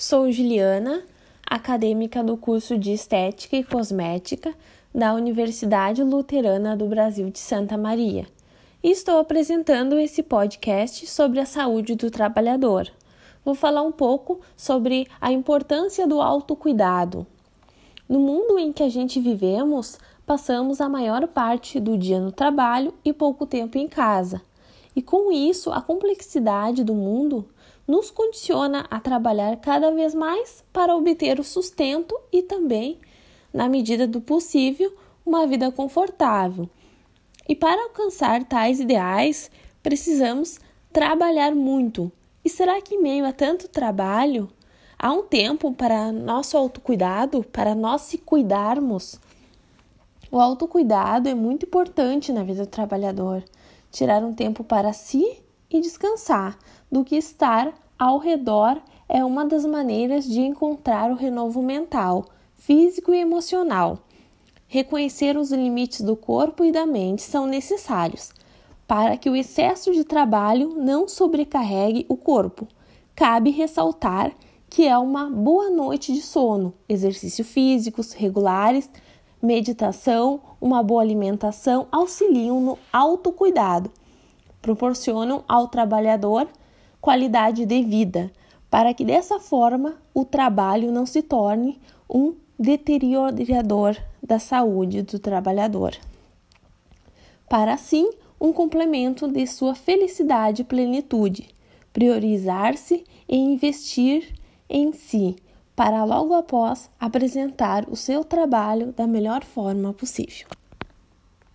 Sou Juliana, acadêmica do curso de Estética e Cosmética da Universidade Luterana do Brasil de Santa Maria. E estou apresentando esse podcast sobre a saúde do trabalhador. Vou falar um pouco sobre a importância do autocuidado. No mundo em que a gente vivemos, passamos a maior parte do dia no trabalho e pouco tempo em casa. E com isso, a complexidade do mundo nos condiciona a trabalhar cada vez mais para obter o sustento e também, na medida do possível, uma vida confortável. E para alcançar tais ideais, precisamos trabalhar muito. E será que, em meio a tanto trabalho, há um tempo para nosso autocuidado, para nós se cuidarmos? O autocuidado é muito importante na vida do trabalhador. Tirar um tempo para si e descansar do que estar ao redor é uma das maneiras de encontrar o renovo mental, físico e emocional. Reconhecer os limites do corpo e da mente são necessários para que o excesso de trabalho não sobrecarregue o corpo. Cabe ressaltar que é uma boa noite de sono, exercícios físicos regulares, meditação, uma boa alimentação auxiliam no autocuidado proporcionam ao trabalhador qualidade de vida, para que dessa forma o trabalho não se torne um deteriorador da saúde do trabalhador. Para assim, um complemento de sua felicidade e plenitude, priorizar-se e investir em si, para logo após apresentar o seu trabalho da melhor forma possível.